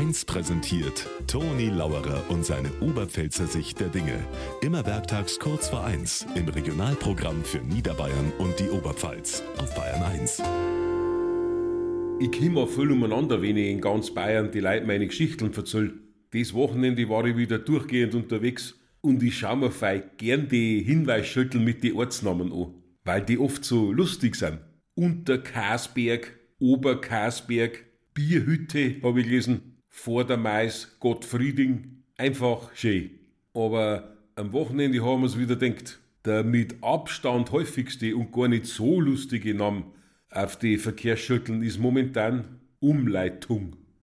1 präsentiert Toni Lauerer und seine Oberpfälzer Sicht der Dinge. Immer werktags kurz vor 1 im Regionalprogramm für Niederbayern und die Oberpfalz auf Bayern 1. Ich komme viel umeinander, wenn ich in ganz Bayern die Leute meine Geschichten erzähle. Das Wochenende war ich wieder durchgehend unterwegs und ich schaue mir fei gern die Hinweisschüttel mit den Ortsnamen an, weil die oft so lustig sind. Unter Kasberg, Ober Kasberg, Bierhütte, habe ich gelesen, vor der Mais, Gottfrieding, einfach schön. Aber am Wochenende haben wir es wieder denkt. Der mit Abstand häufigste und gar nicht so lustige Name auf die Verkehrsschütteln ist momentan Umleitung.